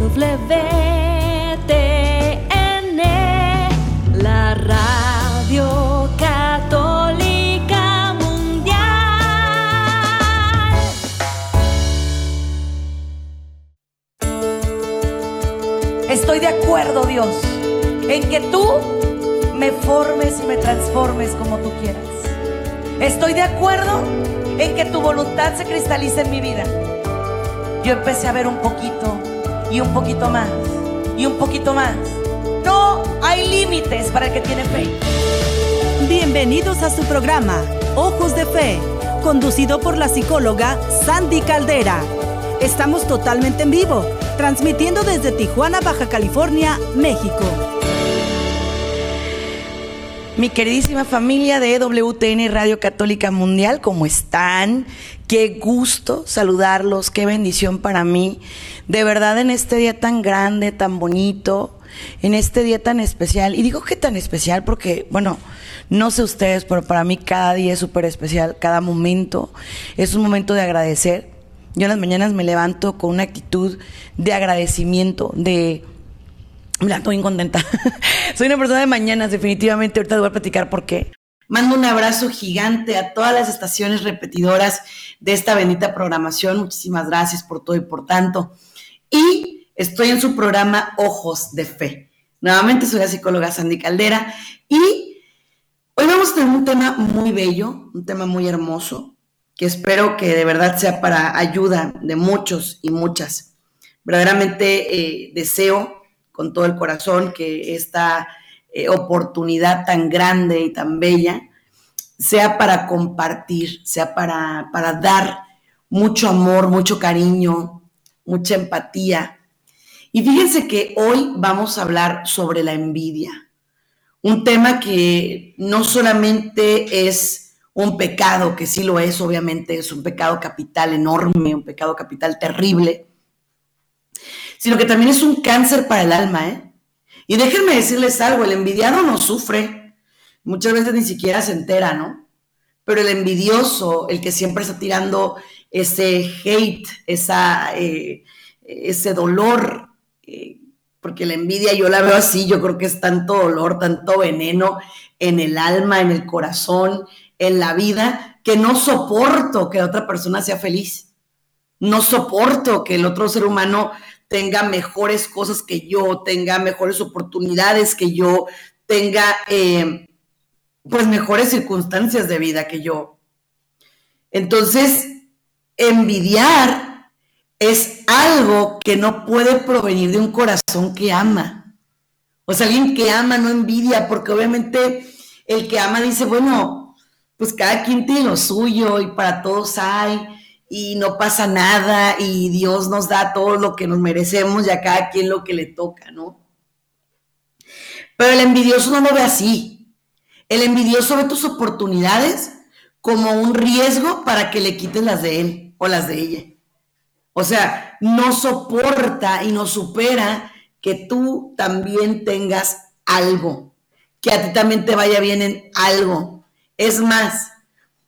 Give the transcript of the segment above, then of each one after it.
WTN, la radio católica mundial. Estoy de acuerdo, Dios, en que tú me formes y me transformes como tú quieras. Estoy de acuerdo en que tu voluntad se cristalice en mi vida. Yo empecé a ver un poquito y un poquito más y un poquito más. No hay límites para el que tiene fe. Bienvenidos a su programa, Ojos de Fe, conducido por la psicóloga Sandy Caldera. Estamos totalmente en vivo, transmitiendo desde Tijuana, Baja California, México. Mi queridísima familia de WTN Radio Católica Mundial, ¿cómo están? Qué gusto saludarlos, qué bendición para mí. De verdad en este día tan grande, tan bonito, en este día tan especial. Y digo que tan especial porque, bueno, no sé ustedes, pero para mí cada día es súper especial, cada momento es un momento de agradecer. Yo en las mañanas me levanto con una actitud de agradecimiento, de me levanto bien contenta. Soy una persona de mañanas, definitivamente. Ahorita te voy a platicar por qué. Mando un abrazo gigante a todas las estaciones repetidoras de esta bendita programación. Muchísimas gracias por todo y por tanto. Y estoy en su programa Ojos de Fe. Nuevamente soy la psicóloga Sandy Caldera y hoy vamos a tener un tema muy bello, un tema muy hermoso, que espero que de verdad sea para ayuda de muchos y muchas. Verdaderamente eh, deseo con todo el corazón que esta eh, oportunidad tan grande y tan bella sea para compartir, sea para, para dar mucho amor, mucho cariño, mucha empatía. Y fíjense que hoy vamos a hablar sobre la envidia, un tema que no solamente es un pecado, que sí lo es, obviamente es un pecado capital enorme, un pecado capital terrible, sino que también es un cáncer para el alma, ¿eh? Y déjenme decirles algo, el envidiado no sufre, muchas veces ni siquiera se entera, ¿no? Pero el envidioso, el que siempre está tirando ese hate, esa, eh, ese dolor, eh, porque la envidia yo la veo así, yo creo que es tanto dolor, tanto veneno en el alma, en el corazón, en la vida, que no soporto que otra persona sea feliz. No soporto que el otro ser humano tenga mejores cosas que yo, tenga mejores oportunidades que yo, tenga eh, pues mejores circunstancias de vida que yo. Entonces, envidiar es algo que no puede provenir de un corazón que ama. O sea, alguien que ama no envidia, porque obviamente el que ama dice, bueno, pues cada quien tiene lo suyo y para todos hay y no pasa nada y Dios nos da todo lo que nos merecemos y a cada quien lo que le toca, ¿no? Pero el envidioso no lo ve así. El envidioso ve tus oportunidades como un riesgo para que le quites las de él o las de ella. O sea, no soporta y no supera que tú también tengas algo, que a ti también te vaya bien en algo. Es más,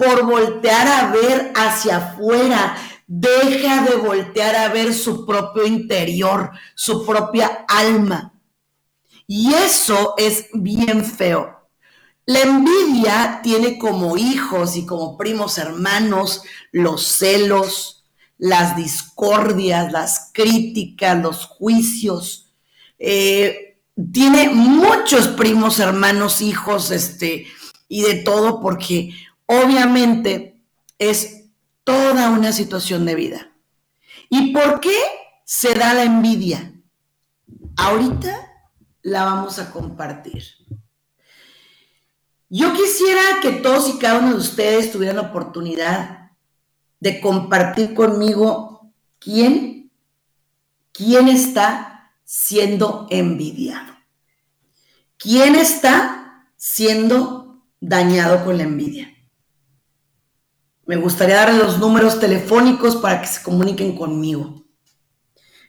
por voltear a ver hacia afuera. Deja de voltear a ver su propio interior, su propia alma. Y eso es bien feo. La envidia tiene como hijos y como primos hermanos los celos, las discordias, las críticas, los juicios. Eh, tiene muchos primos hermanos, hijos, este, y de todo, porque obviamente es toda una situación de vida. ¿Y por qué se da la envidia? Ahorita la vamos a compartir. Yo quisiera que todos y cada uno de ustedes tuvieran la oportunidad de compartir conmigo quién, quién está siendo envidiado. ¿Quién está siendo dañado con la envidia? Me gustaría darle los números telefónicos para que se comuniquen conmigo.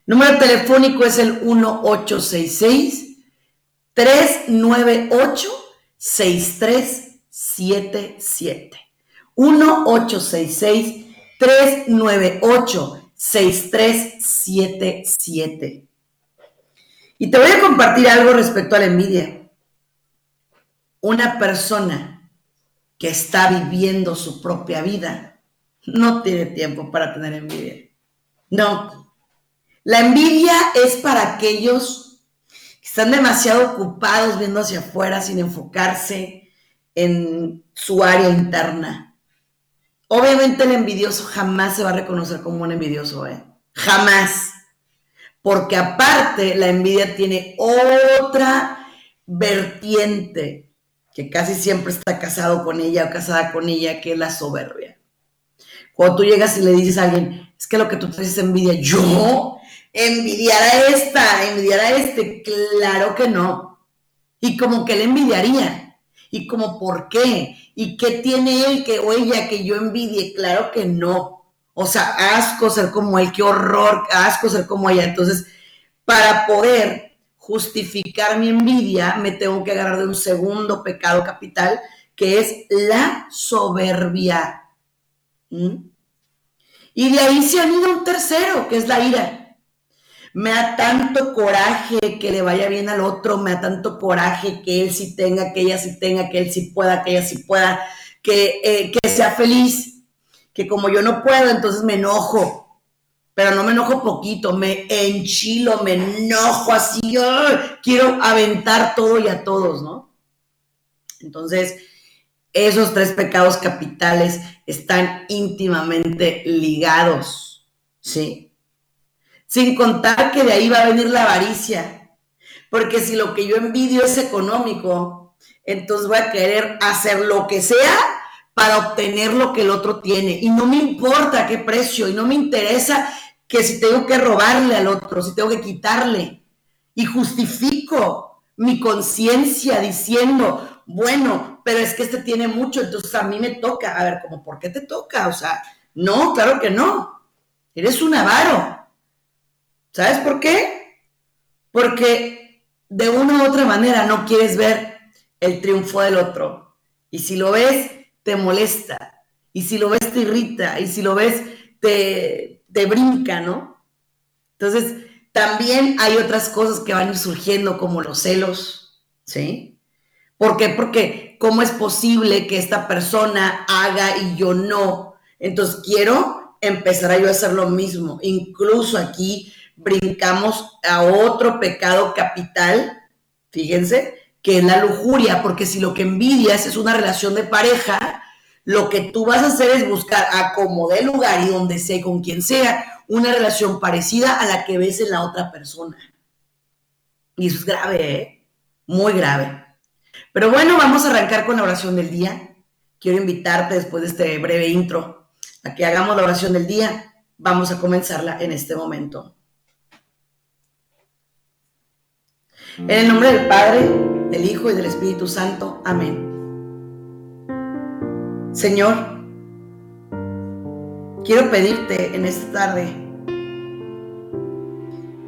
Número telefónico es el 1866 398 6377. 1866 398 6377. Y te voy a compartir algo respecto a la envidia. Una persona que está viviendo su propia vida no tiene tiempo para tener envidia. No. La envidia es para aquellos que están demasiado ocupados viendo hacia afuera sin enfocarse en su área interna. Obviamente el envidioso jamás se va a reconocer como un envidioso, ¿eh? Jamás. Porque aparte la envidia tiene otra vertiente que casi siempre está casado con ella o casada con ella, que es la soberbia. Cuando tú llegas y le dices a alguien, es que lo que tú traes es envidia, yo envidiar a esta, envidiar a este, claro que no. Y como que le envidiaría. Y como, ¿por qué? ¿Y qué tiene él que o ella que yo envidie? Claro que no. O sea, asco ser como él, qué horror, asco ser como ella. Entonces, para poder justificar mi envidia, me tengo que agarrar de un segundo pecado capital, que es la soberbia. ¿Mm? Y de ahí se ido un tercero, que es la ira. Me da tanto coraje que le vaya bien al otro, me da tanto coraje que él sí tenga, que ella sí tenga, que él sí pueda, que ella sí pueda, que, eh, que sea feliz, que como yo no puedo, entonces me enojo pero no me enojo poquito, me enchilo, me enojo así, quiero aventar todo y a todos, ¿no? Entonces, esos tres pecados capitales están íntimamente ligados, ¿sí? Sin contar que de ahí va a venir la avaricia, porque si lo que yo envidio es económico, entonces voy a querer hacer lo que sea para obtener lo que el otro tiene. Y no me importa qué precio, y no me interesa que si tengo que robarle al otro, si tengo que quitarle, y justifico mi conciencia diciendo, bueno, pero es que este tiene mucho, entonces a mí me toca. A ver, como, ¿por qué te toca? O sea, no, claro que no. Eres un avaro. ¿Sabes por qué? Porque de una u otra manera no quieres ver el triunfo del otro. Y si lo ves, te molesta. Y si lo ves, te irrita. Y si lo ves, te, te brinca, ¿no? Entonces, también hay otras cosas que van surgiendo como los celos, ¿sí? ¿Por qué? Porque ¿cómo es posible que esta persona haga y yo no? Entonces quiero empezar a yo a hacer lo mismo. Incluso aquí brincamos a otro pecado capital, fíjense, que es la lujuria, porque si lo que envidias es una relación de pareja, lo que tú vas a hacer es buscar a como de lugar y donde sea, con quien sea, una relación parecida a la que ves en la otra persona. Y eso es grave, ¿eh? Muy grave. Pero bueno, vamos a arrancar con la oración del día. Quiero invitarte después de este breve intro a que hagamos la oración del día. Vamos a comenzarla en este momento. En el nombre del Padre, del Hijo y del Espíritu Santo. Amén. Señor, quiero pedirte en esta tarde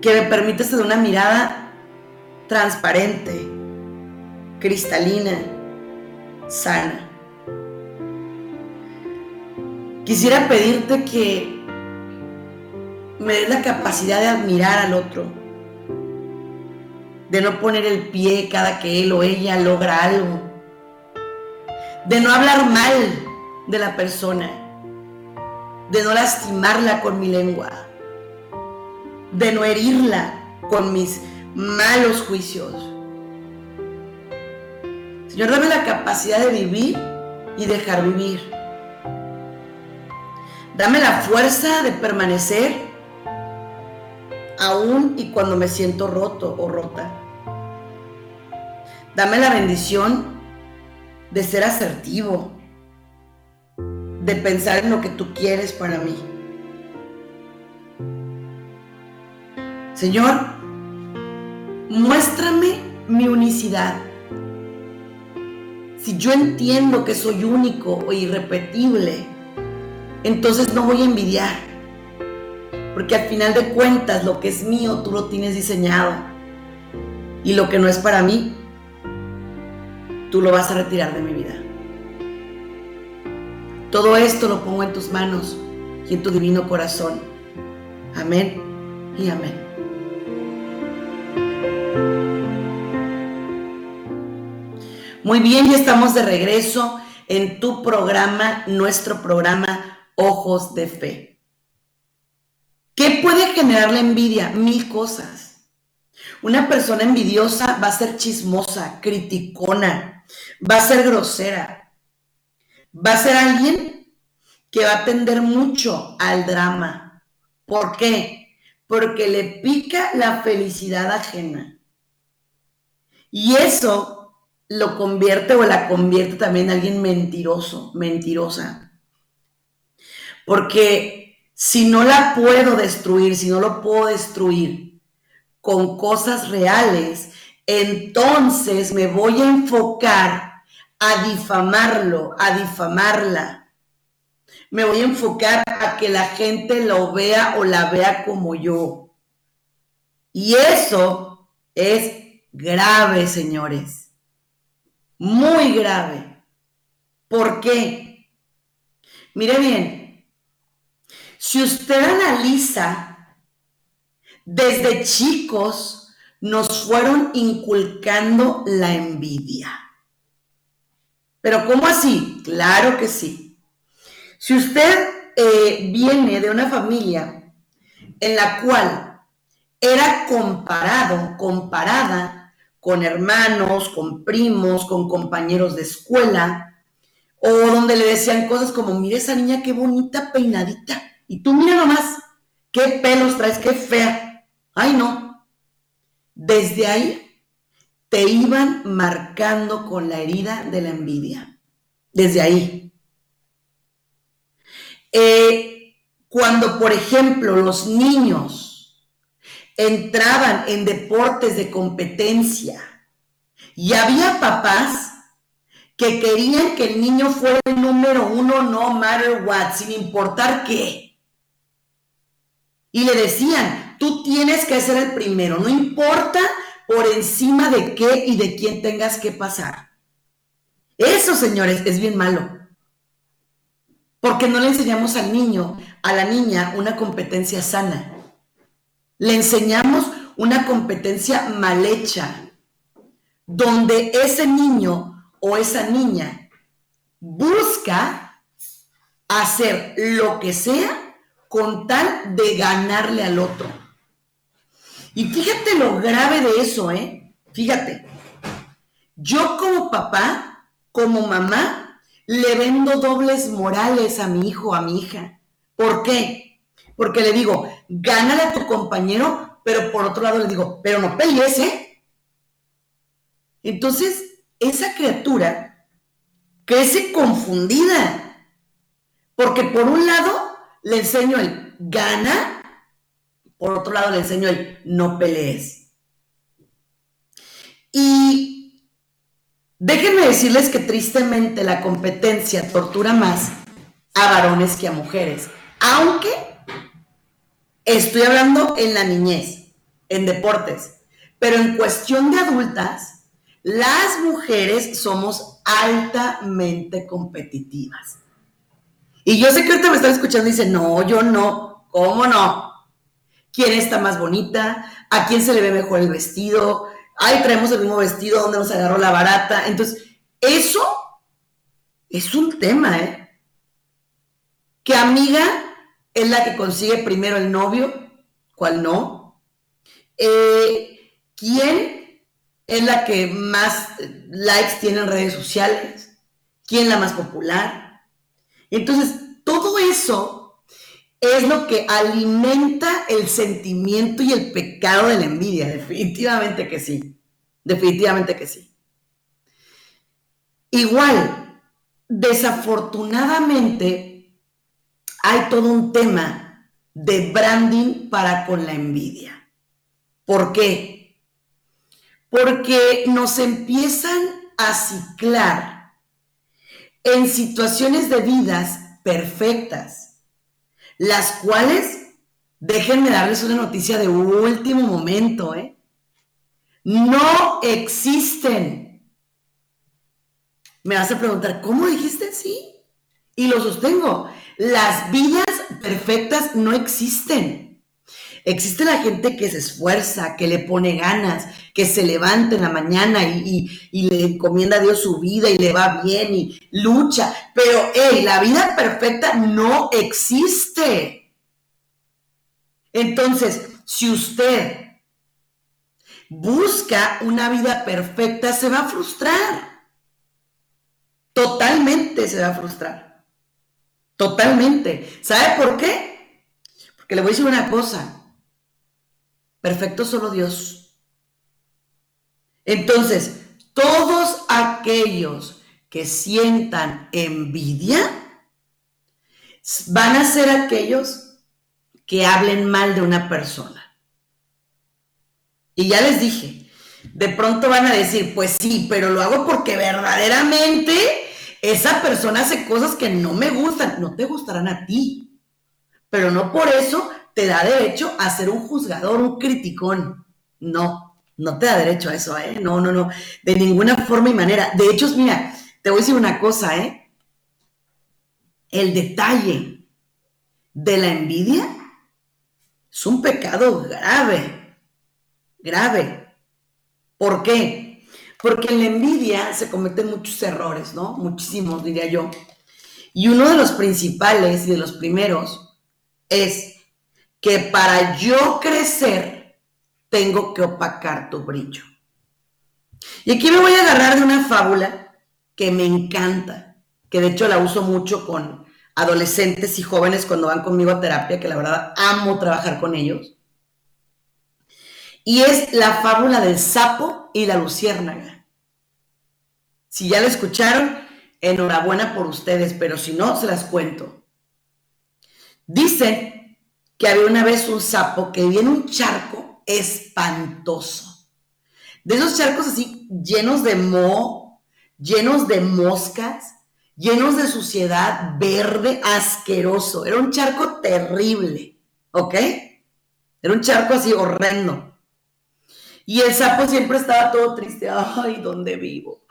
que me permitas tener una mirada transparente, cristalina, sana. Quisiera pedirte que me des la capacidad de admirar al otro, de no poner el pie cada que él o ella logra algo de no hablar mal de la persona, de no lastimarla con mi lengua, de no herirla con mis malos juicios. Señor, dame la capacidad de vivir y dejar vivir. Dame la fuerza de permanecer aún y cuando me siento roto o rota. Dame la bendición de ser asertivo, de pensar en lo que tú quieres para mí. Señor, muéstrame mi unicidad. Si yo entiendo que soy único o irrepetible, entonces no voy a envidiar. Porque al final de cuentas lo que es mío tú lo tienes diseñado. Y lo que no es para mí, tú lo vas a retirar de mi vida. Todo esto lo pongo en tus manos y en tu divino corazón. Amén y amén. Muy bien, ya estamos de regreso en tu programa, nuestro programa Ojos de Fe. ¿Qué puede generar la envidia? Mil cosas. Una persona envidiosa va a ser chismosa, criticona, va a ser grosera, va a ser alguien que va a tender mucho al drama. ¿Por qué? Porque le pica la felicidad ajena. Y eso lo convierte o la convierte también en alguien mentiroso, mentirosa. Porque si no la puedo destruir, si no lo puedo destruir con cosas reales, entonces me voy a enfocar a difamarlo, a difamarla. Me voy a enfocar a que la gente lo vea o la vea como yo. Y eso es grave, señores muy grave. ¿Por qué? Mire bien, si usted analiza, desde chicos nos fueron inculcando la envidia. ¿Pero cómo así? Claro que sí. Si usted eh, viene de una familia en la cual era comparado, comparada con hermanos, con primos, con compañeros de escuela, o donde le decían cosas como, mire esa niña qué bonita peinadita, y tú mira nomás, qué pelos traes, qué fea. Ay, no. Desde ahí te iban marcando con la herida de la envidia. Desde ahí. Eh, cuando, por ejemplo, los niños entraban en deportes de competencia y había papás que querían que el niño fuera el número uno, no matter what, sin importar qué. Y le decían, tú tienes que ser el primero, no importa por encima de qué y de quién tengas que pasar. Eso, señores, es bien malo. Porque no le enseñamos al niño, a la niña, una competencia sana. Le enseñamos una competencia mal hecha, donde ese niño o esa niña busca hacer lo que sea con tal de ganarle al otro. Y fíjate lo grave de eso, ¿eh? Fíjate, yo como papá, como mamá, le vendo dobles morales a mi hijo, a mi hija. ¿Por qué? Porque le digo, gánale a tu compañero, pero por otro lado le digo, pero no pelees, ¿eh? Entonces, esa criatura crece confundida. Porque por un lado le enseño el gana, por otro lado le enseño el no pelees. Y déjenme decirles que tristemente la competencia tortura más a varones que a mujeres. Aunque Estoy hablando en la niñez, en deportes, pero en cuestión de adultas, las mujeres somos altamente competitivas. Y yo sé que ahorita me están escuchando y dicen, no, yo no, ¿cómo no? ¿Quién está más bonita? ¿A quién se le ve mejor el vestido? Ay, traemos el mismo vestido, ¿dónde nos agarró la barata? Entonces, eso es un tema, ¿eh? Que amiga es la que consigue primero el novio, cuál no. Eh, ¿Quién es la que más likes tiene en redes sociales? ¿Quién la más popular? Entonces, todo eso es lo que alimenta el sentimiento y el pecado de la envidia. Definitivamente que sí. Definitivamente que sí. Igual, desafortunadamente, hay todo un tema de branding para con la envidia. ¿Por qué? Porque nos empiezan a ciclar en situaciones de vidas perfectas, las cuales, déjenme darles una noticia de último momento, ¿eh? No existen. Me vas a preguntar, ¿cómo dijiste sí? Y lo sostengo. Las vidas perfectas no existen. Existe la gente que se esfuerza, que le pone ganas, que se levanta en la mañana y, le encomienda a Dios su vida y le va bien y lucha. Pero, hey, la vida perfecta no existe. Entonces, si usted busca una vida perfecta, se va a frustrar. Totalmente se va a frustrar. Totalmente. ¿Sabe por qué? Porque le voy a decir una cosa. Perfecto solo Dios. Entonces, todos aquellos que sientan envidia van a ser aquellos que hablen mal de una persona. Y ya les dije, de pronto van a decir, pues sí, pero lo hago porque verdaderamente esa persona hace cosas que no me gustan, no te gustarán a ti, pero no por eso te da derecho a ser un juzgador, un criticón. No, no te da derecho a eso, ¿eh? No, no, no, de ninguna forma y manera. De hecho, mira, te voy a decir una cosa, ¿eh? El detalle de la envidia es un pecado grave grave. ¿Por qué? Porque en la envidia se cometen muchos errores, ¿no? Muchísimos, diría yo. Y uno de los principales y de los primeros es que para yo crecer tengo que opacar tu brillo. Y aquí me voy a agarrar de una fábula que me encanta, que de hecho la uso mucho con adolescentes y jóvenes cuando van conmigo a terapia, que la verdad amo trabajar con ellos. Y es la fábula del sapo y la luciérnaga. Si ya la escucharon, enhorabuena por ustedes, pero si no, se las cuento. Dicen que había una vez un sapo que vivía en un charco espantoso. De esos charcos así llenos de moho, llenos de moscas, llenos de suciedad, verde, asqueroso. Era un charco terrible, ¿ok? Era un charco así horrendo. Y el sapo siempre estaba todo triste. Ay, ¿dónde vivo?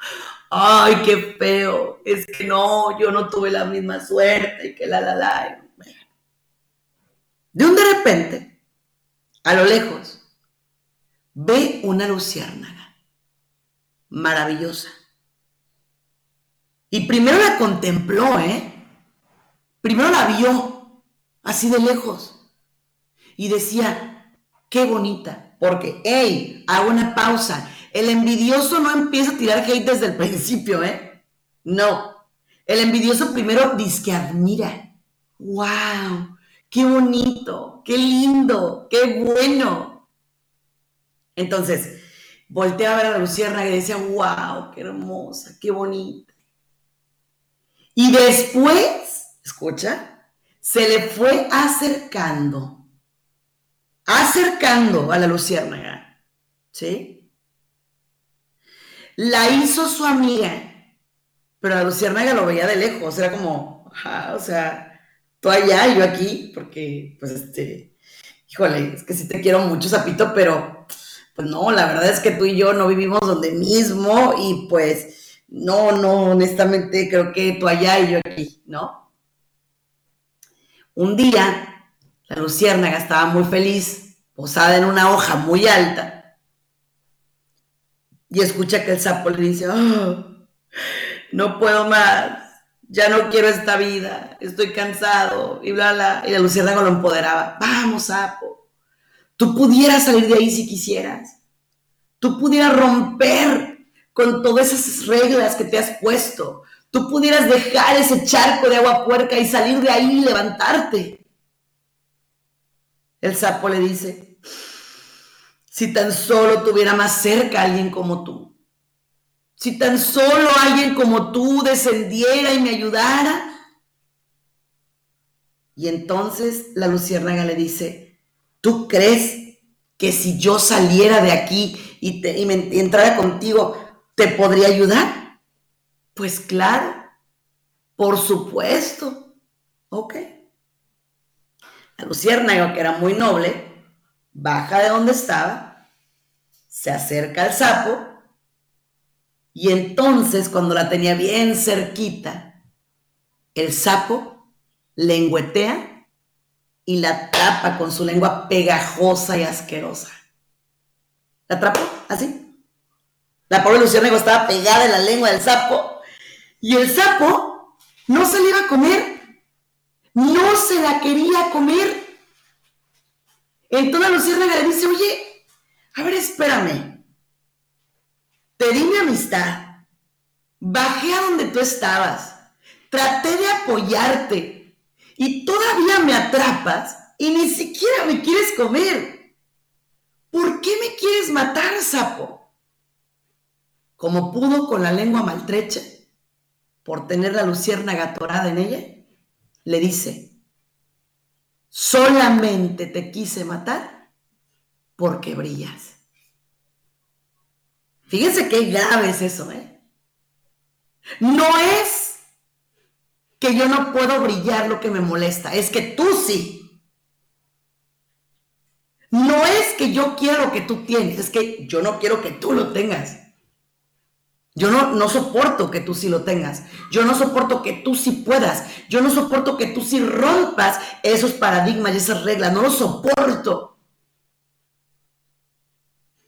Ay, qué feo. Es que no, yo no tuve la misma suerte que la, la, la. De un de repente, a lo lejos, ve una luciérnaga maravillosa. Y primero la contempló, ¿eh? Primero la vio, así de lejos. Y decía, qué bonita porque, hey, hago una pausa. El envidioso no empieza a tirar hate desde el principio, ¿eh? No. El envidioso primero dice que admira. ¡Wow! ¡Qué bonito! ¡Qué lindo! ¡Qué bueno! Entonces, voltea a ver a la luciérnaga y decía, ¡Wow! ¡Qué hermosa! ¡Qué bonita! Y después, escucha, se le fue acercando acercando a la luciérnaga, ¿sí? La hizo su amiga, pero la luciérnaga lo veía de lejos, era como, o sea, tú allá y yo aquí, porque, pues, este, híjole, es que sí te quiero mucho, Zapito, pero, pues no, la verdad es que tú y yo no vivimos donde mismo y pues, no, no, honestamente creo que tú allá y yo aquí, ¿no? Un día la luciérnaga estaba muy feliz, posada en una hoja muy alta, y escucha que el sapo le dice, oh, no puedo más, ya no quiero esta vida, estoy cansado, y bla, bla. Y la luciérnaga lo empoderaba, vamos, sapo, tú pudieras salir de ahí si quisieras, tú pudieras romper con todas esas reglas que te has puesto, tú pudieras dejar ese charco de agua puerca y salir de ahí y levantarte. El sapo le dice, si tan solo tuviera más cerca a alguien como tú, si tan solo alguien como tú descendiera y me ayudara. Y entonces la luciérnaga le dice, ¿tú crees que si yo saliera de aquí y, te, y, me, entrara contigo, te podría ayudar? Pues claro, por supuesto. Ok. La luciérnaga, que era muy noble, baja de donde estaba, se acerca al sapo, y entonces cuando la tenía bien cerquita, el sapo lengüetea y la atrapa con su lengua pegajosa y asquerosa. La atrapó así. La pobre luciérnaga estaba pegada en la lengua del sapo y el sapo no se le iba a comer. No se la quería comer. Entonces la luciérnaga le dice, oye, a ver, espérame. Te di mi amistad. Bajé a donde tú estabas. Traté de apoyarte. Y todavía me atrapas y ni siquiera me quieres comer. ¿Por qué me quieres matar, sapo? Como pudo con la lengua maltrecha, por tener la luciérnaga atorada en ella, le dice, solamente te quise matar porque brillas. Fíjense qué grave es eso, ¿eh? No es que yo no puedo brillar lo que me molesta, es que tú sí. No es que yo quiero que tú tienes, es que yo no quiero que tú lo tengas. Yo no, no soporto que tú sí lo tengas. Yo no soporto que tú sí puedas. Yo no soporto que tú sí rompas esos paradigmas y esas reglas. No lo soporto.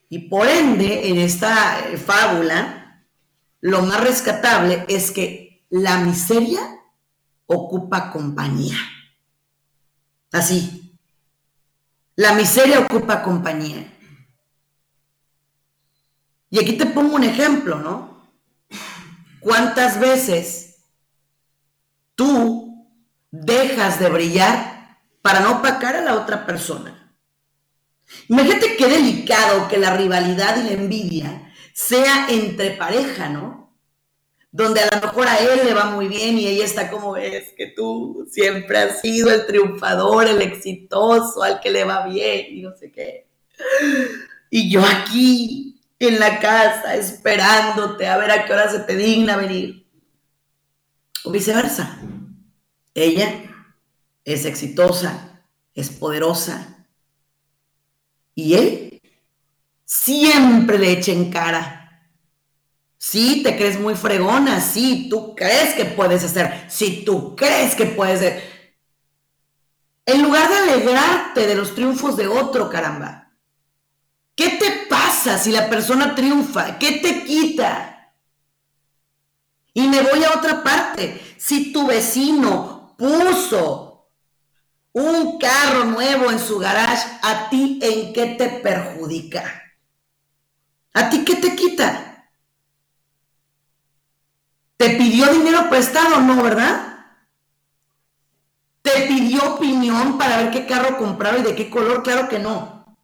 Y por ende, en esta eh, fábula, lo más rescatable es que la miseria ocupa compañía. Así. La miseria ocupa compañía. Y aquí te pongo un ejemplo, ¿no? ¿Cuántas veces tú dejas de brillar para no opacar a la otra persona? Imagínate qué delicado que la rivalidad y la envidia sea entre pareja, ¿no? Donde a lo mejor a él le va muy bien y ella está como es que tú siempre has sido el triunfador, el exitoso, al que le va bien y no sé qué. Y yo aquí en la casa esperándote a ver a qué hora se te digna venir. O viceversa. Ella es exitosa, es poderosa. Y él siempre le echa en cara. Sí, te crees muy fregona, sí, tú crees que puedes hacer, sí, tú crees que puedes hacer. En lugar de alegrarte de los triunfos de otro, caramba, ¿Qué te pasa si la persona triunfa? ¿Qué te quita? Y me voy a otra parte. Si tu vecino puso un carro nuevo en su garage, ¿a ti en qué te perjudica? ¿A ti qué te quita? ¿Te pidió dinero prestado? No, ¿verdad? ¿Te pidió opinión para ver qué carro compraba y de qué color? Claro que no.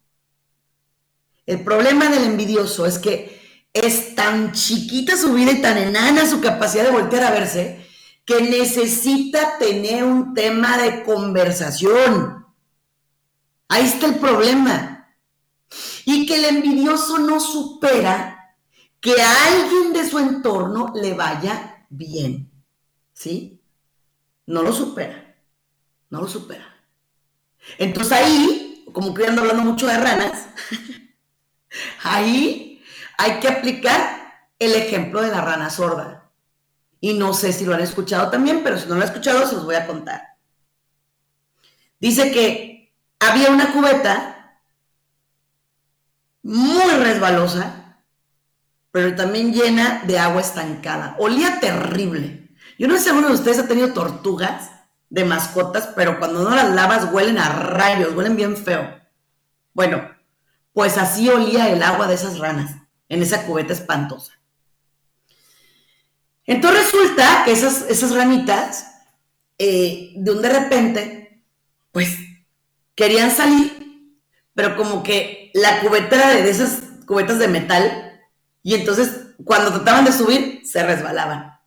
El problema del envidioso es que es tan chiquita su vida y tan enana su capacidad de voltear a verse que necesita tener un tema de conversación. Ahí está el problema. Y que el envidioso no supera que a alguien de su entorno le vaya bien. ¿Sí? No lo supera. No lo supera. Entonces ahí, como que ando hablando mucho de ranas, Ahí hay que aplicar el ejemplo de la rana sorda. Y no sé si lo han escuchado también, pero si no lo han escuchado, se los voy a contar. Dice que había una cubeta muy resbalosa, pero también llena de agua estancada. Olía terrible. Yo no sé si alguno de ustedes ha tenido tortugas de mascotas, pero cuando no las lavas huelen a rayos, huelen bien feo. Bueno, pues así olía el agua de esas ranas, en esa cubeta espantosa. Entonces resulta que esas, esas ranitas, eh, de un de repente, pues querían salir, pero como que la cubeta de esas cubetas de metal, y entonces cuando trataban de subir, se resbalaban.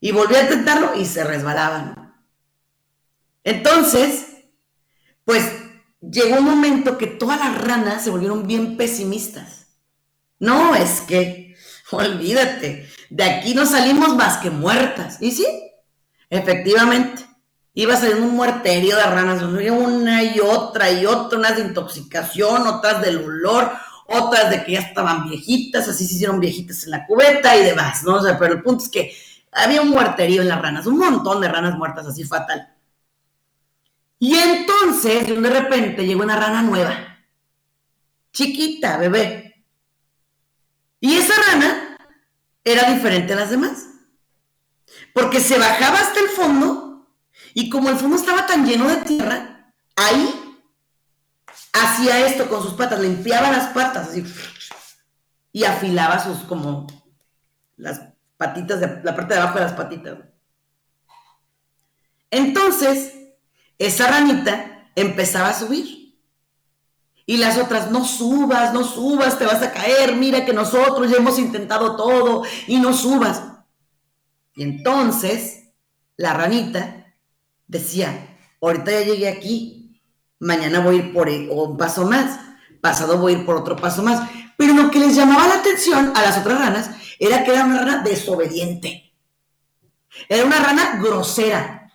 Y volví a intentarlo y se resbalaban. Entonces, pues llegó un momento que todas las ranas se volvieron bien pesimistas. No, es que, olvídate, de aquí no salimos más que muertas. Y sí, efectivamente, iba a salir un muerterio de ranas, una y otra y otra, unas de intoxicación, otras del olor, otras de que ya estaban viejitas, así se hicieron viejitas en la cubeta y demás, ¿no? O sea, pero el punto es que había un muerterío en las ranas, un montón de ranas muertas así fatal. Y entonces, de repente, llegó una rana nueva, chiquita, bebé. Y esa rana era diferente a las demás, porque se bajaba hasta el fondo y como el fondo estaba tan lleno de tierra, ahí hacía esto con sus patas, limpiaba las patas así, y afilaba sus como las patitas, de, la parte de abajo de las patitas. Entonces, esa ranita empezaba a subir. Y las otras, no subas, no subas, te vas a caer, mira que nosotros ya hemos intentado todo y no subas. Y entonces la ranita decía, ahorita ya llegué aquí, mañana voy a ir por un paso más, pasado voy a ir por otro paso más. Pero lo que les llamaba la atención a las otras ranas era que era una rana desobediente. Era una rana grosera.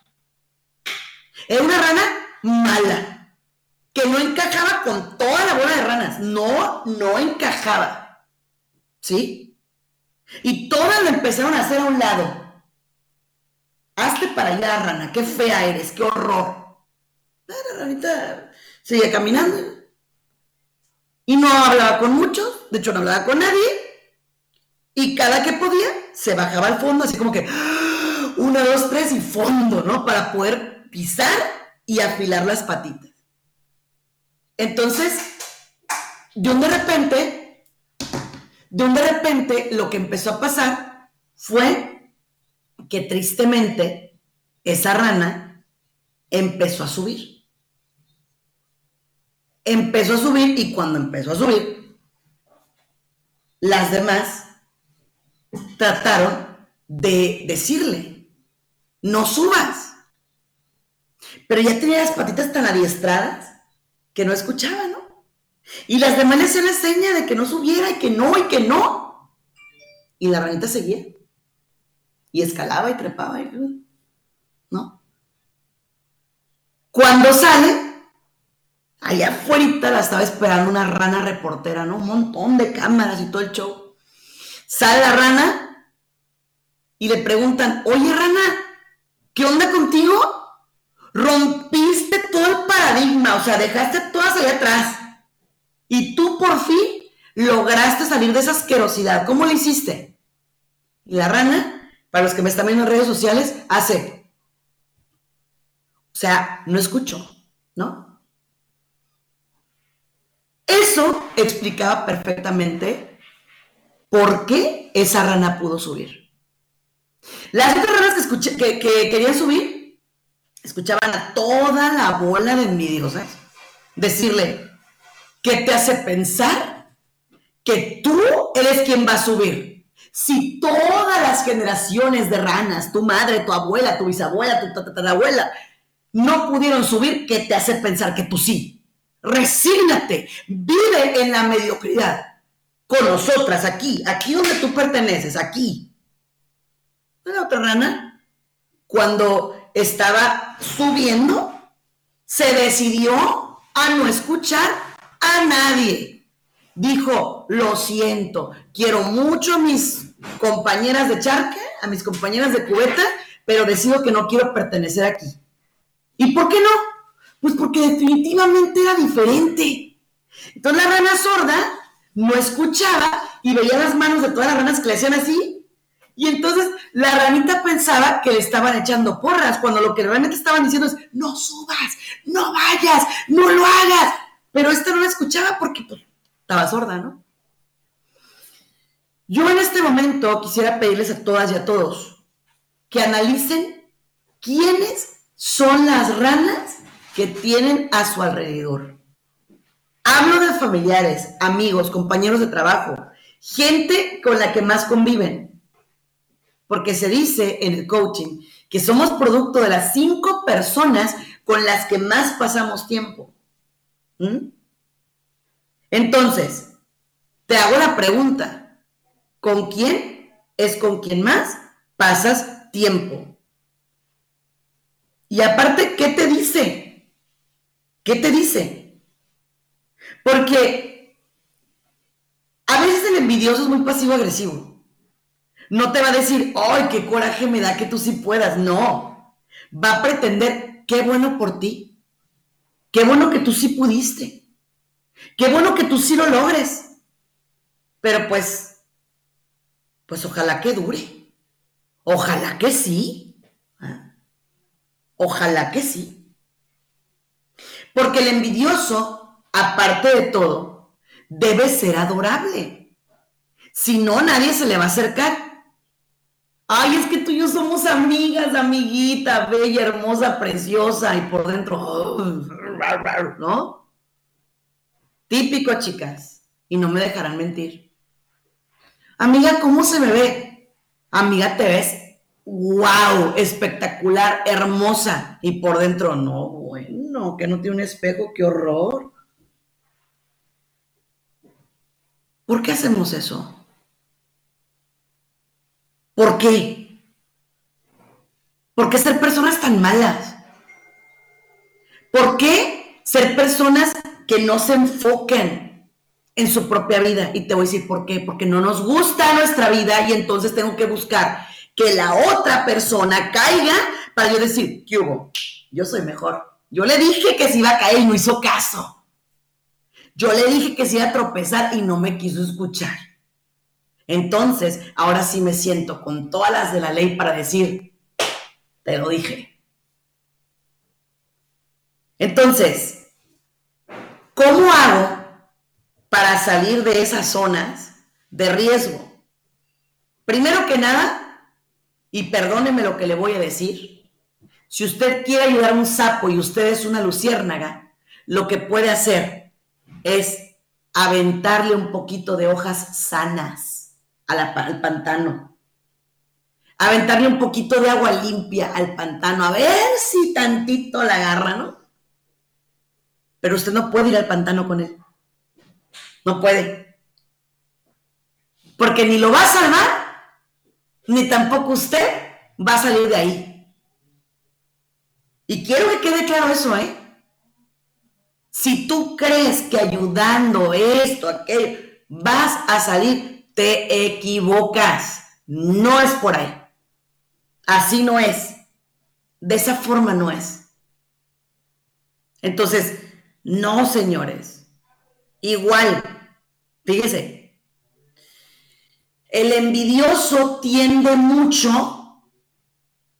Era una rana mala. Que no encajaba con toda la bola de ranas. No, no encajaba. ¿Sí? Y todas lo empezaron a hacer a un lado. Hazte para allá, rana. Qué fea eres. Qué horror. La ranita seguía caminando. Y no hablaba con muchos. De hecho, no hablaba con nadie y cada que podía, se bajaba al fondo, así como que, ¡ah! una, dos, tres y fondo, ¿no? Para poder pisar y afilar las patitas. Entonces, de un de repente, de un de repente, lo que empezó a pasar fue que tristemente esa rana empezó a subir. Empezó a subir y cuando empezó a subir, las demás trataron de decirle, no subas. Pero ya tenía las patitas tan adiestradas que no escuchaba, ¿no? Y las demás le hacían la seña de que no subiera y que no y que no. Y la ranita seguía. Y escalaba y trepaba, ¿no? Cuando sale, allá afuera la estaba esperando una rana reportera, ¿no? Un montón de cámaras y todo el show. Sale la rana y le preguntan, oye rana, ¿qué onda contigo? Rompiste todo el paradigma, o sea, dejaste todas allá atrás. Y tú por fin lograste salir de esa asquerosidad. ¿Cómo lo hiciste? Y la rana, para los que me están viendo en redes sociales, hace. O sea, no escucho, ¿no? Eso explicaba perfectamente por qué esa rana pudo subir. Las otras ranas que, que, querían subir escuchaban a toda la bola de envidiosos decirle, ¿qué te hace pensar que tú eres quien va a subir? Si todas las generaciones de ranas, tu madre, tu abuela, tu bisabuela, tu tatarabuela, no pudieron subir, ¿qué te hace pensar que tú sí? Resígnate, vive en la mediocridad con nosotras aquí, aquí donde tú perteneces, aquí. Otra rana, cuando estaba subiendo, se decidió a no escuchar a nadie. Dijo, lo siento, quiero mucho a mis compañeras de charque, a mis compañeras de cubeta, pero decido que no quiero pertenecer aquí. ¿Y por qué no? Pues porque definitivamente era diferente. Entonces la rana sorda no escuchaba y veía las manos de todas las ranas que le hacían así. Y entonces la ranita pensaba que le estaban echando porras, cuando lo que realmente estaban diciendo es, no subas, no vayas, no lo hagas. Pero esta no la escuchaba porque pues, estaba sorda, ¿no? Yo en este momento quisiera pedirles a todas y a todos que analicen quiénes son las ranas que tienen a su alrededor. Hablo de familiares, amigos, compañeros de trabajo, gente con la que más conviven. Porque se dice en el coaching que somos producto de las cinco personas con las que más pasamos tiempo. ¿Mm? Entonces, te hago la pregunta, ¿con quién es con quien más pasas tiempo? Y aparte, ¿qué te dice? ¿Qué te dice? Porque a veces el envidioso es muy pasivo-agresivo. No te va a decir, ¡ay, qué coraje me da que tú sí puedas! No. Va a pretender, qué bueno por ti. Qué bueno que tú sí pudiste. Qué bueno que tú sí lo logres. Pero pues, pues ojalá que dure. Ojalá que sí. ¿Ah? Ojalá que sí. Porque el envidioso, aparte de todo, debe ser adorable. Si no, nadie se le va a acercar. Ay, es que tú y yo somos amigas, amiguita, bella, hermosa, preciosa, y por dentro, ¿no? Típico, chicas, y no me dejarán mentir. Amiga, ¿cómo se me ve? Amiga, te ves, wow, espectacular, hermosa, y por dentro, no, bueno, que no tiene un espejo, qué horror. ¿Por qué hacemos eso? ¿Por qué? ¿Por qué ser personas tan malas? ¿Por qué ser personas que no se enfoquen en su propia vida? Y te voy a decir por qué. Porque no nos gusta nuestra vida y entonces tengo que buscar que la otra persona caiga para yo decir, ¿qué hubo? Yo soy mejor. Yo le dije que se iba a caer y no hizo caso. Yo le dije que se iba a tropezar y no me quiso escuchar. Entonces, ahora sí me siento con todas las de la ley para decir, te lo dije. Entonces, ¿cómo hago para salir de esas zonas de riesgo? Primero que nada, y perdóneme lo que le voy a decir, si usted quiere ayudar a un sapo y usted es una luciérnaga, lo que puede hacer es aventarle un poquito de hojas sanas al pantano. Aventarle un poquito de agua limpia al pantano, a ver si tantito la agarra, ¿no? Pero usted no puede ir al pantano con él. No puede. Porque ni lo va a salvar, ni tampoco usted va a salir de ahí. Y quiero que quede claro eso, ¿eh? Si tú crees que ayudando esto, aquello, vas a salir, te equivocas. No es por ahí. Así no es. De esa forma no es. Entonces, no, señores. Igual, fíjese, el envidioso tiende mucho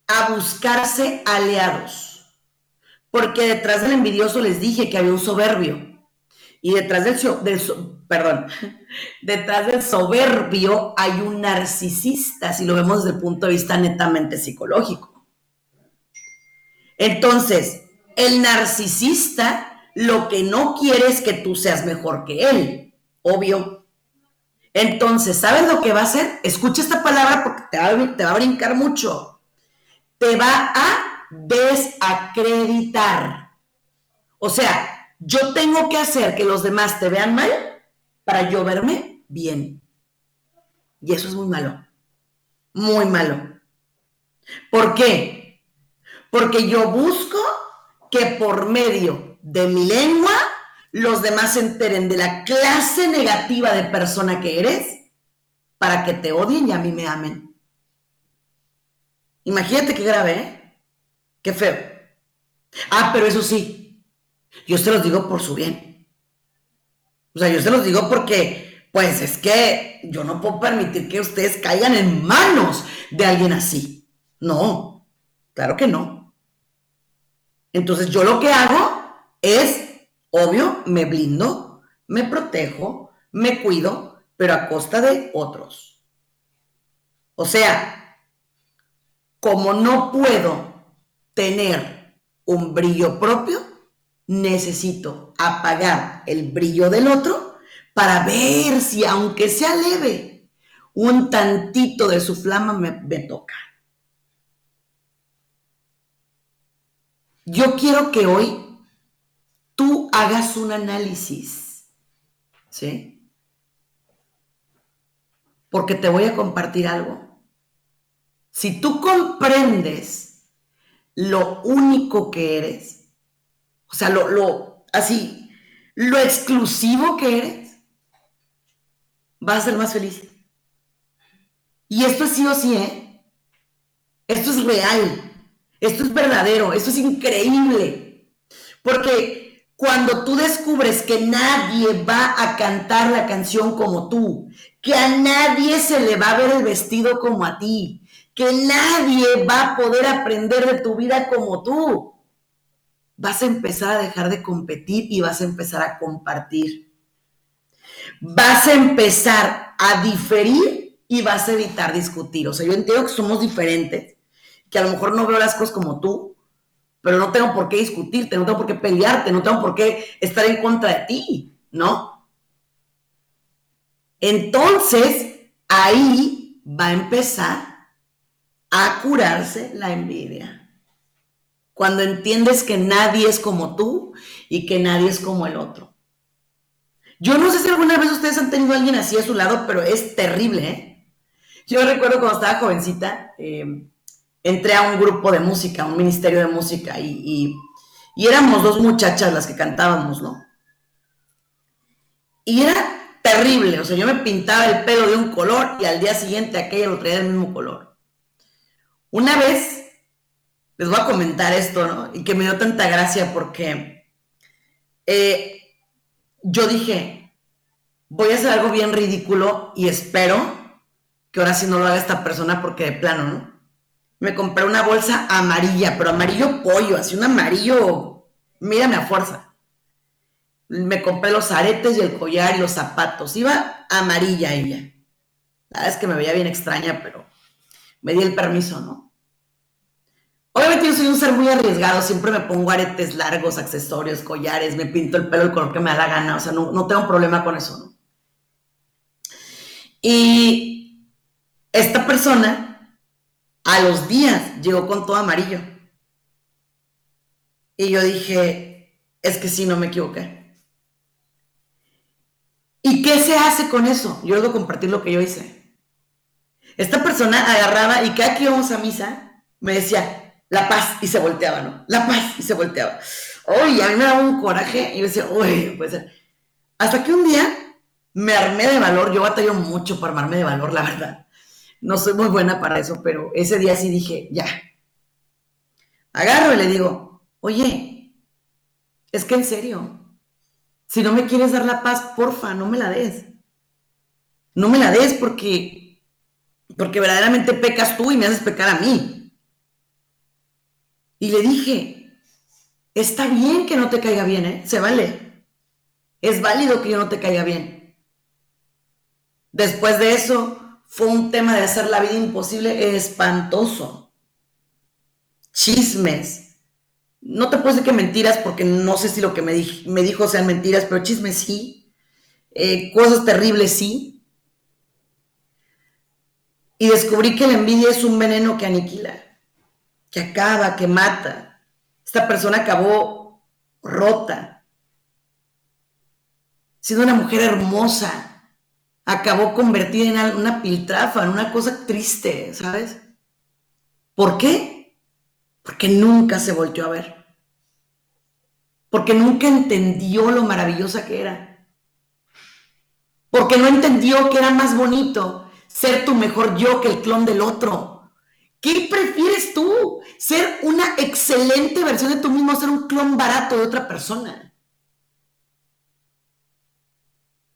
a buscarse aliados. Porque detrás del envidioso les dije que había un soberbio. Y detrás del, perdón, detrás del soberbio hay un narcisista, si lo vemos desde el punto de vista netamente psicológico. Entonces, el narcisista lo que no quiere es que tú seas mejor que él, obvio. Entonces, ¿sabes lo que va a hacer? Escucha esta palabra porque te va, te va a brincar mucho. Te va a desacreditar. O sea, yo tengo que hacer que los demás te vean mal para yo verme bien. Y eso es muy malo. Muy malo. ¿Por qué? Porque yo busco que por medio de mi lengua los demás se enteren de la clase negativa de persona que eres para que te odien y a mí me amen. Imagínate qué grave, ¿eh? Qué feo. Ah, pero eso sí, yo se los digo por su bien. O sea, yo se los digo porque, pues es que yo no puedo permitir que ustedes caigan en manos de alguien así. No, claro que no. Entonces yo lo que hago es, obvio, me blindo, me protejo, me cuido, pero a costa de otros. O sea, como no puedo tener un brillo propio, necesito apagar el brillo del otro para ver si, aunque sea leve, un tantito de su flama me, toca. Yo quiero que hoy tú hagas un análisis, ¿sí? Porque te voy a compartir algo. Si tú comprendes lo único que eres, o sea, lo, lo, así, lo exclusivo que eres, vas a ser más feliz. Y esto es sí o sí, ¿eh? Esto es real, esto es verdadero, esto es increíble. Porque cuando tú descubres que nadie va a cantar la canción como tú, que a nadie se le va a ver el vestido como a ti, que nadie va a poder aprender de tu vida como tú, vas a empezar a dejar de competir y vas a empezar a compartir. Vas a empezar a diferir y vas a evitar discutir. O sea, yo entiendo que somos diferentes, que a lo mejor no veo las cosas como tú, pero no tengo por qué discutirte, no tengo por qué pelearte, no tengo por qué estar en contra de ti, ¿no? Entonces, ahí va a empezar a curarse la envidia. Cuando entiendes que nadie es como tú y que nadie es como el otro. Yo no sé si alguna vez ustedes han tenido a alguien así a su lado, pero es terrible, ¿eh? Yo recuerdo cuando estaba jovencita, eh, entré a un grupo de música, un ministerio de música, y, éramos dos muchachas las que cantábamos, ¿no? Y era terrible, o sea, yo me pintaba el pelo de un color y al día siguiente aquella lo traía del mismo color. Una vez, les voy a comentar esto, ¿no? Y que me dio tanta gracia porque eh, yo dije, voy a hacer algo bien ridículo y espero que ahora sí no lo haga esta persona porque de plano, ¿no? me compré una bolsa amarilla, pero amarillo pollo, así un amarillo, mírame a fuerza. Me compré los aretes y el collar y los zapatos. Iba amarilla ella. La verdad es que me veía bien extraña, pero me di el permiso, ¿no? Obviamente yo soy un ser muy arriesgado, siempre me pongo aretes largos, accesorios, collares, me pinto el pelo el color que me da la gana, o sea, no, no tengo problema con eso, ¿no? Y esta persona a los días llegó con todo amarillo. Y yo dije, es que sí, no me equivoqué. ¿Y qué se hace con eso? Yo debo compartir lo que yo hice. Esta persona agarraba y cada que íbamos a misa me decía, la paz, y se volteaba, ¿no? La paz, y se volteaba. Uy, a mí me daba un coraje y yo decía, uy, puede ser. Hasta que un día me armé de valor, yo batallo mucho para armarme de valor, la verdad no soy muy buena para eso, pero ese día sí dije, ya. Agarro y le digo, oye, es que en serio, si no me quieres dar la paz, porfa, no me la des. No me la des porque, porque verdaderamente pecas tú y me haces pecar a mí. Y le dije, está bien que no te caiga bien, ¿eh? Se vale. Es válido que yo no te caiga bien. Después de eso, fue un tema de hacer la vida imposible espantoso. Chismes. No te puedo decir que mentiras porque no sé si lo que me, dijo sean mentiras, pero chismes sí. Eh, cosas terribles sí. Y descubrí que la envidia es un veneno que aniquila, que acaba, que mata. Esta persona acabó rota, siendo una mujer hermosa, acabó convertida en una piltrafa, en una cosa triste, ¿sabes? ¿Por qué? Porque nunca se volvió a ver. Porque nunca entendió lo maravillosa que era. Porque no entendió que era más bonito ser tu mejor yo que el clon del otro. ¿Qué prefieres tú? ¿Ser una excelente versión de tú mismo ser un clon barato de otra persona?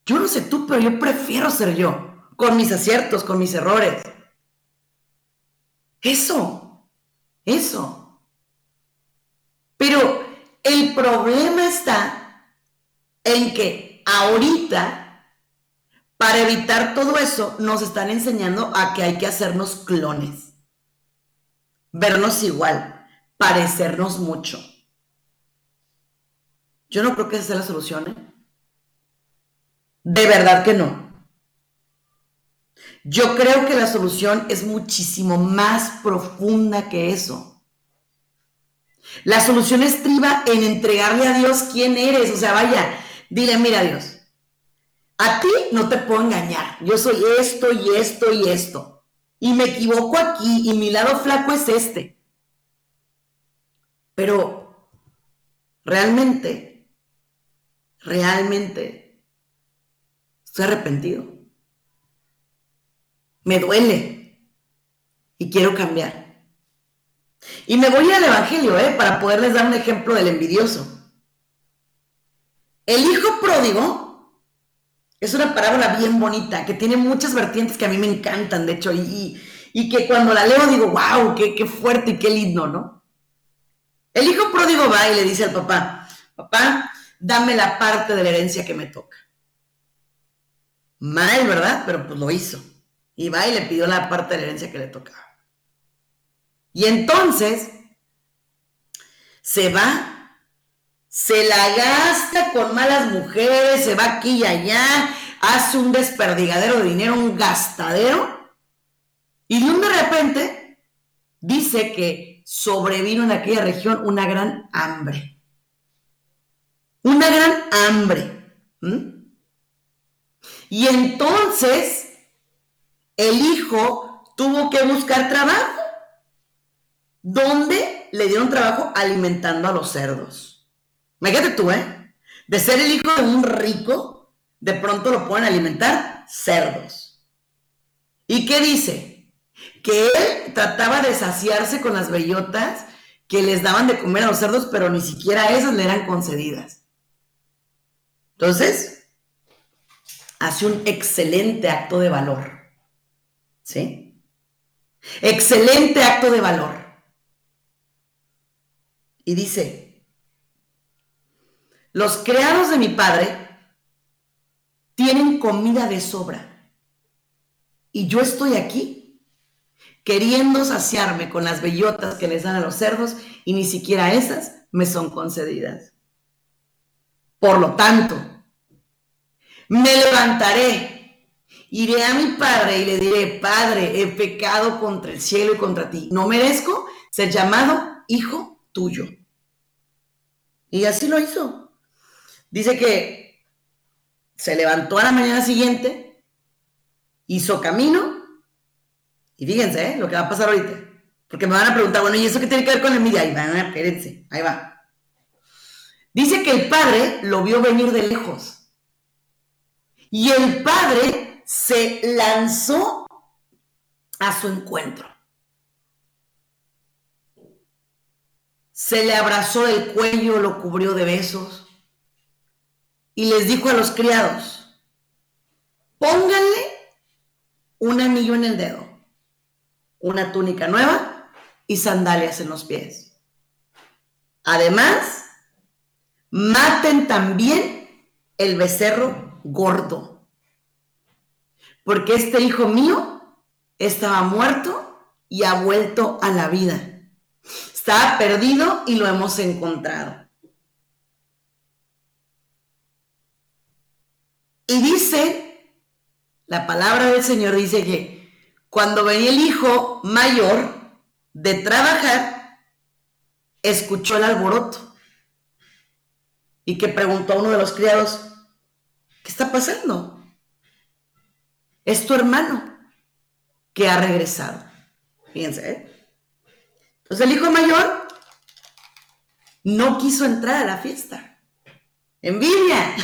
Yo no sé tú, pero yo prefiero ser yo, con mis aciertos, con mis errores. Eso, eso. Pero el problema está en que ahorita, para evitar todo eso, nos están enseñando a que hay que hacernos clones. Vernos igual, parecernos mucho. Yo no creo que esa sea la solución. ¿eh? De verdad que no. Yo creo que la solución es muchísimo más profunda que eso. La solución estriba en entregarle a Dios quién eres. O sea, vaya, dile, mira Dios, a ti no te puedo engañar. Yo soy esto y esto y esto. Y me equivoco aquí y mi lado flaco es este. Pero realmente, realmente Estoy arrepentido. Me duele. Y quiero cambiar. Y me voy al Evangelio, ¿eh? Para poderles dar un ejemplo del envidioso. El hijo pródigo es una parábola bien bonita, que tiene muchas vertientes que a mí me encantan, de hecho, y, que cuando la leo digo, wow, qué, qué fuerte y qué lindo, ¿no? El hijo pródigo va y le dice al papá, papá, dame la parte de la herencia que me toca. Mal, ¿verdad? Pero pues lo hizo. Y va y le pidió la parte de la herencia que le tocaba. Y entonces se va, se la gasta con malas mujeres, se va aquí y allá, hace un desperdigadero de dinero, un gastadero y de un de repente dice que sobrevino en aquella región una gran hambre. Una gran hambre. Y entonces el hijo tuvo que buscar trabajo. ¿Dónde le dieron trabajo alimentando a los cerdos? Imagínate tú, ¿eh? De ser el hijo de un rico, de pronto lo pueden alimentar cerdos. ¿Y qué dice? que él trataba de saciarse con las bellotas que les daban de comer a los cerdos, pero ni siquiera esas le eran concedidas. Entonces, hace un excelente acto de valor. ¿Sí? Excelente acto de valor. Y dice, los creados de mi padre tienen comida de sobra. Y yo estoy aquí queriendo saciarme con las bellotas que les dan a los cerdos y ni siquiera esas me son concedidas. Por lo tanto, me levantaré, iré a mi padre y le diré, Padre, he pecado contra el cielo y contra ti. No merezco ser llamado hijo tuyo. Y así lo hizo. Dice que se levantó a la mañana siguiente, hizo camino y fíjense ¿eh? lo que va a pasar ahorita. Porque me van a preguntar, bueno, ¿y eso qué tiene que ver con la envidia? Ahí van, espérense, ahí va. Dice que el padre lo vio venir de lejos. Y el padre se lanzó a su encuentro. Se le abrazó del cuello, lo cubrió de besos y les dijo a los criados, pónganle un anillo en el dedo una túnica nueva y sandalias en los pies. Además, maten también el becerro gordo, porque este hijo mío estaba muerto y ha vuelto a la vida. Estaba perdido y lo hemos encontrado. Y dice, la palabra del Señor dice que cuando venía el hijo mayor de trabajar, escuchó el alboroto y que preguntó a uno de los criados, ¿qué está pasando? Es tu hermano que ha regresado. Fíjense, ¿eh? Entonces el hijo mayor no quiso entrar a la fiesta. Envidia.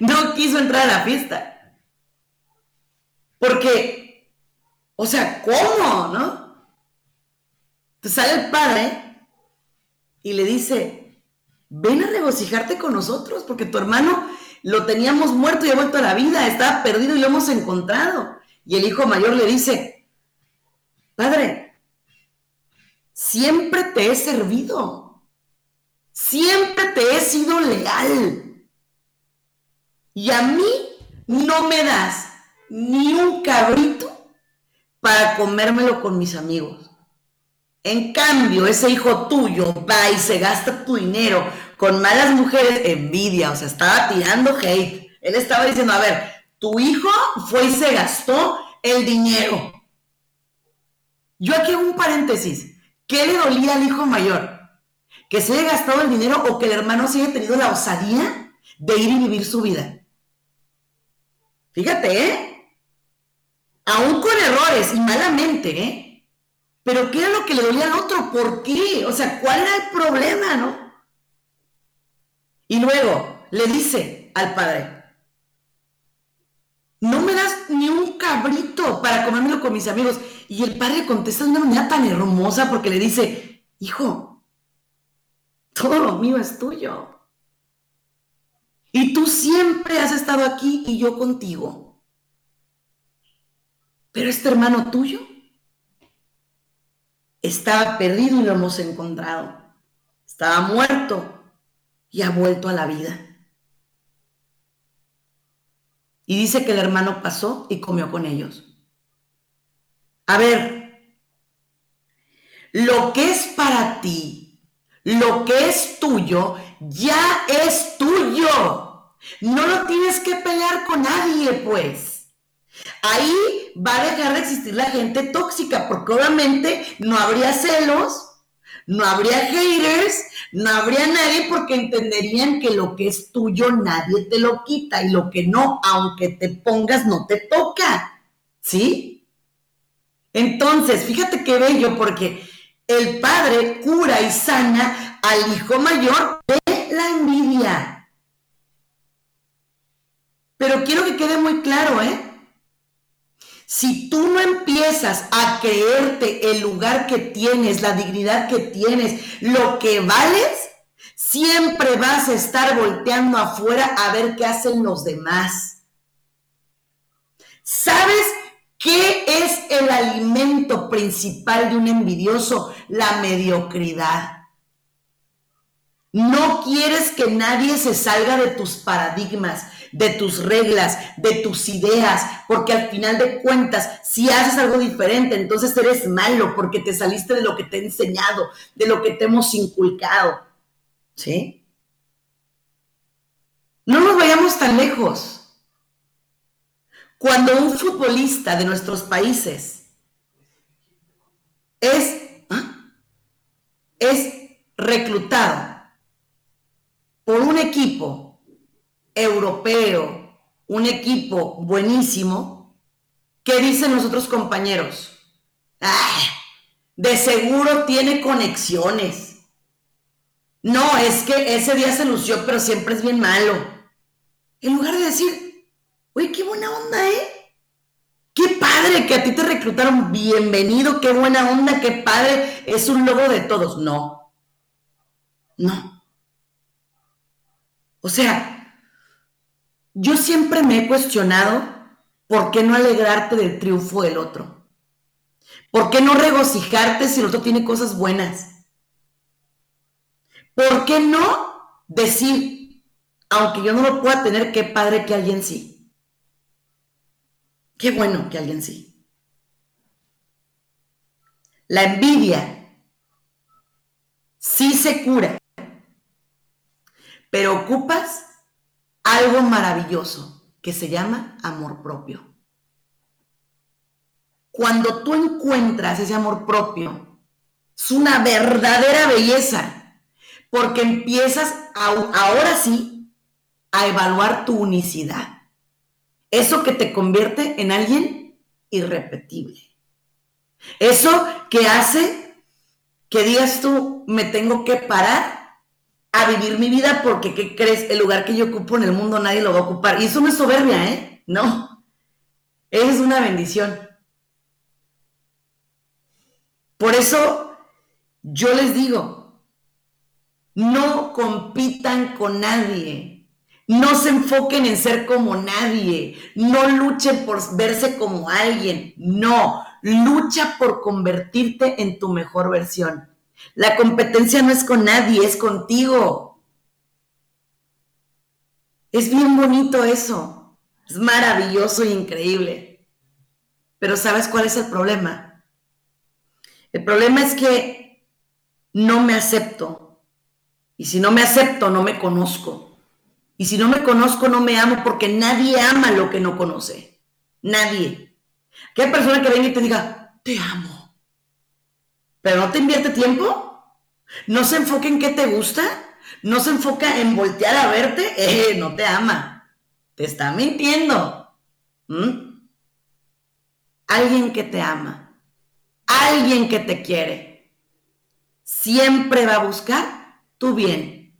No quiso entrar a la fiesta. Porque o sea, ¿cómo? ¿No? Entonces sale el padre y le dice, ven a regocijarte con nosotros, porque tu hermano lo teníamos muerto y ha vuelto a la vida, estaba perdido y lo hemos encontrado. Y el hijo mayor le dice, padre, siempre te he servido, siempre te he sido leal. Y a mí no me das ni un cabrito para comérmelo con mis amigos. En cambio, ese hijo tuyo va y se gasta tu dinero con malas mujeres, envidia, o sea, estaba tirando hate. Él estaba diciendo, a ver, tu hijo fue y se gastó el dinero. Yo aquí hago un paréntesis. ¿Qué le dolía al hijo mayor? ¿Que se haya gastado el dinero o que el hermano se haya tenido la osadía de ir y vivir su vida? Fíjate, ¿eh? aún con errores y malamente, ¿eh? Pero ¿qué era lo que le dolía al otro? ¿Por qué? O sea, ¿cuál era el problema, no? Y luego le dice al padre, no me das ni un cabrito para comérmelo con mis amigos. Y el padre contesta de una manera tan hermosa porque le dice, hijo, todo lo mío es tuyo. Y tú siempre has estado aquí y yo contigo. Pero este hermano tuyo estaba perdido y lo hemos encontrado. Estaba muerto y ha vuelto a la vida. Y dice que el hermano pasó y comió con ellos. A ver, lo que es para ti, lo que es tuyo, ya es tuyo. No lo tienes que pelear con nadie, pues. Ahí va a dejar de existir la gente tóxica, porque obviamente no habría celos, no habría haters, no habría nadie porque entenderían que lo que es tuyo nadie te lo quita y lo que no, aunque te pongas, no te toca. ¿Sí? Entonces, fíjate qué bello porque el padre cura y sana al hijo mayor la envidia. Pero quiero que quede muy claro, ¿eh? Si tú no empiezas a creerte el lugar que tienes, la dignidad que tienes, lo que vales, siempre vas a estar volteando afuera a ver qué hacen los demás. ¿Sabes qué es el alimento principal de un envidioso? La mediocridad. No quieres que nadie se salga de tus paradigmas de tus reglas, de tus ideas, porque al final de cuentas, si haces algo diferente, entonces eres malo porque te saliste de lo que te he enseñado, de lo que te hemos inculcado. ¿Sí? No nos vayamos tan lejos. Cuando un futbolista de nuestros países es, ¿ah? es reclutado por un equipo europeo, un equipo buenísimo, ¿qué dicen los otros compañeros? de seguro tiene conexiones. No, es que ese día se lució, pero siempre es bien malo. En lugar de decir, oye, qué buena onda, ¿eh? Qué padre que a ti te reclutaron. Bienvenido, qué buena onda, qué padre. Es un logo de todos. No. No. O sea, yo siempre me he cuestionado por qué no alegrarte del triunfo del otro. ¿Por qué no regocijarte si el otro tiene cosas buenas? ¿Por qué no decir, aunque yo no lo pueda tener, qué padre que alguien sí? Qué bueno que alguien sí. La envidia sí se cura, pero ocupas algo maravilloso que se llama amor propio. Cuando tú encuentras ese amor propio, es una verdadera belleza, porque empiezas ahora sí a evaluar tu unicidad. Eso que te convierte en alguien irrepetible. Eso que hace que digas tú, me tengo que parar a vivir mi vida porque, ¿qué crees? El lugar que yo ocupo en el mundo nadie lo va a ocupar. Y eso no es soberbia, ¿eh? No. Es una bendición. Por eso yo les digo, no compitan con nadie. No se enfoquen en ser como nadie. No luchen por verse como alguien. No, lucha por convertirte en tu mejor versión. La competencia no es con nadie, es contigo. Es bien bonito eso. Es maravilloso e increíble. Pero ¿sabes cuál es el problema? El problema es que no me acepto. Y si no me acepto, no me conozco. Y si no me conozco, no me amo porque nadie ama lo que no conoce. Nadie. Que hay persona que venga y te diga, te amo pero no te invierte tiempo, no se enfoca en qué te gusta, no se enfoca en voltear a verte, eh, no te ama, te está mintiendo. Alguien que te ama, alguien que te quiere, siempre va a buscar tu bien.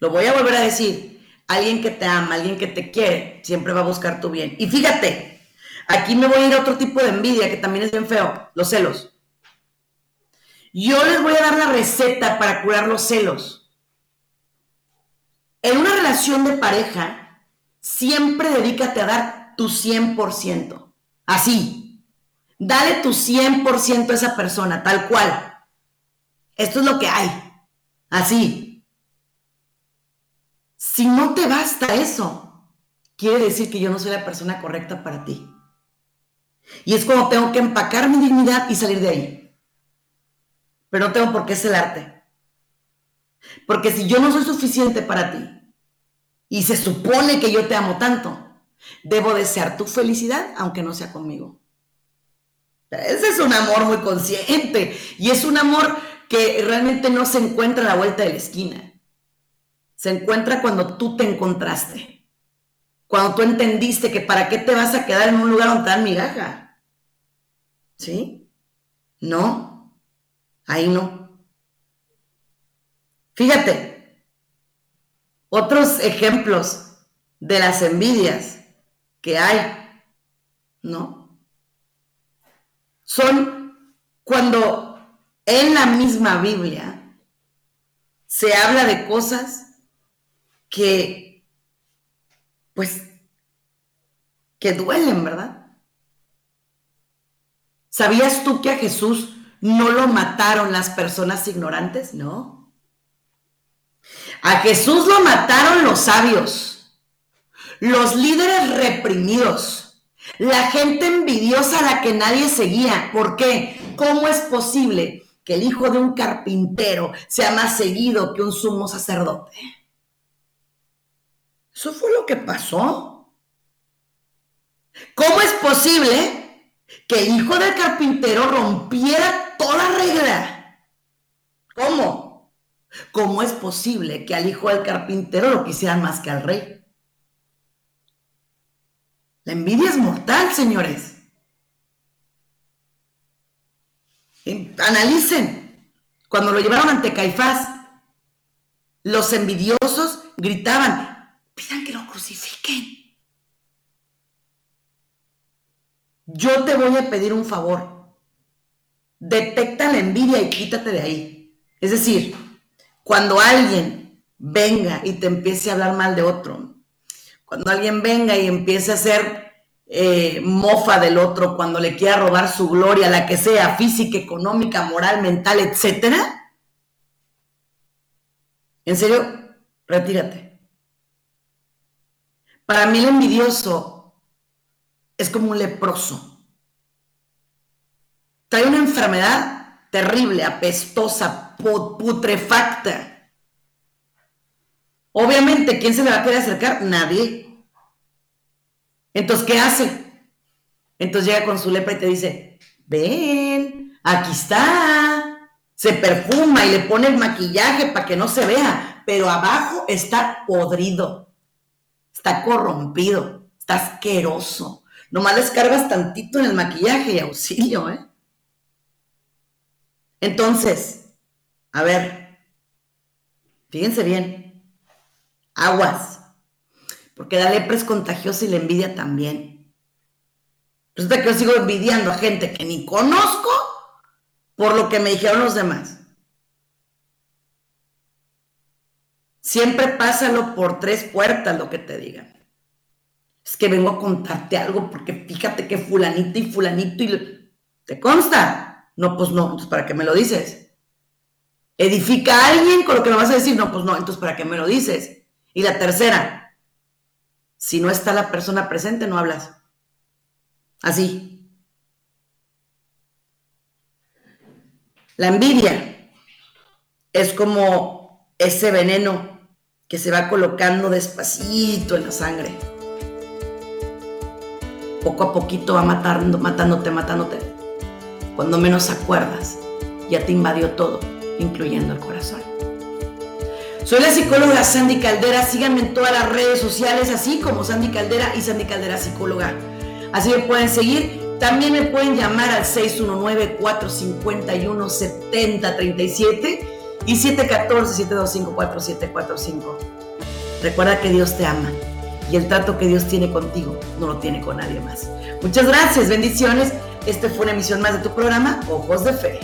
Lo voy a volver a decir, alguien que te ama, alguien que te quiere, siempre va a buscar tu bien. Y fíjate, Aquí me voy a ir a otro tipo de envidia que también es bien feo, los celos. Yo les voy a dar la receta para curar los celos. en una relación de pareja, siempre dedícate a dar tu 100%. Así. Dale tu 100% a esa persona, tal cual. Esto es lo que hay. Así. Si no te basta eso, quiere decir que yo no soy la persona correcta para ti. Y es como tengo que empacar mi dignidad y salir de ahí. Pero no tengo por qué celarte. Porque si yo no soy suficiente para ti y se supone que yo te amo tanto, debo desear tu felicidad aunque no sea conmigo. Ese es un amor muy consciente y es un amor que realmente no se encuentra a la vuelta de la esquina. Se encuentra cuando tú te encontraste. Cuando tú entendiste que para qué te vas a quedar en un lugar donde te dan migaja. ¿Sí? No. Ahí no. Fíjate, otros ejemplos de las envidias que hay, ¿no? Son cuando en la misma Biblia se habla de cosas que, pues, que duelen, ¿verdad? ¿Sabías tú que a Jesús no lo mataron las personas ignorantes? No. A Jesús lo mataron los sabios, los líderes reprimidos, la gente envidiosa a la que nadie seguía. ¿Por qué? ¿Cómo es posible que el hijo de un carpintero sea más seguido que un sumo sacerdote? Eso fue lo que pasó. ¿Cómo es posible que el hijo del carpintero rompiera toda regla? ¿Cómo? ¿Cómo es posible que al hijo del carpintero lo quisieran más que al rey? La envidia es mortal, señores. Analicen. Cuando lo llevaron ante Caifás, los envidiosos gritaban, pidan que lo crucifiquen. Yo te voy a pedir un favor. Detecta la envidia y quítate de ahí. Es decir, cuando alguien venga y te empiece a hablar mal de otro, cuando alguien venga y empiece a hacer eh, mofa del otro, cuando le quiera robar su gloria, la que sea, física, económica, moral, mental, etcétera, en serio, retírate. Para mí el envidioso es como un leproso. Trae una enfermedad terrible, apestosa, putrefacta. Obviamente, ¿quién se le va a querer acercar? Nadie. Entonces, ¿qué hace? Entonces llega con su lepra y te dice, ven, aquí está. Se perfuma y le pone el maquillaje para que no se vea, pero abajo está podrido, está corrompido, está asqueroso. Nomás les cargas tantito en el maquillaje y auxilio, ¿eh? Entonces, a ver, fíjense bien, aguas, porque la lepra es contagiosa y la envidia también. Resulta que yo sigo envidiando a gente que ni conozco por lo que me dijeron los demás. Siempre pásalo por tres puertas lo que te digan. Es que vengo a contarte algo porque fíjate que fulanito y fulanito y... ¿Te consta? No, pues no, entonces ¿para qué me lo dices? ¿Edifica a alguien con lo que me vas a decir? No, pues no, entonces ¿para qué me lo dices? Y la tercera, si no está la persona presente, no hablas. Así. La envidia es como ese veneno que se va colocando despacito en la sangre. Poco a poquito va matando, matándote, matándote cuando menos acuerdas, ya te invadió todo, incluyendo el corazón. Soy la psicóloga Sandy Caldera. Síganme en todas las redes sociales, así como Sandy Caldera y Sandy Caldera Psicóloga. Así me pueden seguir. También me pueden llamar al 619-451-7037 y 714-725-4745. Recuerda que Dios te ama y el trato que Dios tiene contigo no lo tiene con nadie más. Muchas gracias, bendiciones. Este fue una emisión más de tu programa, Ojos de Fe.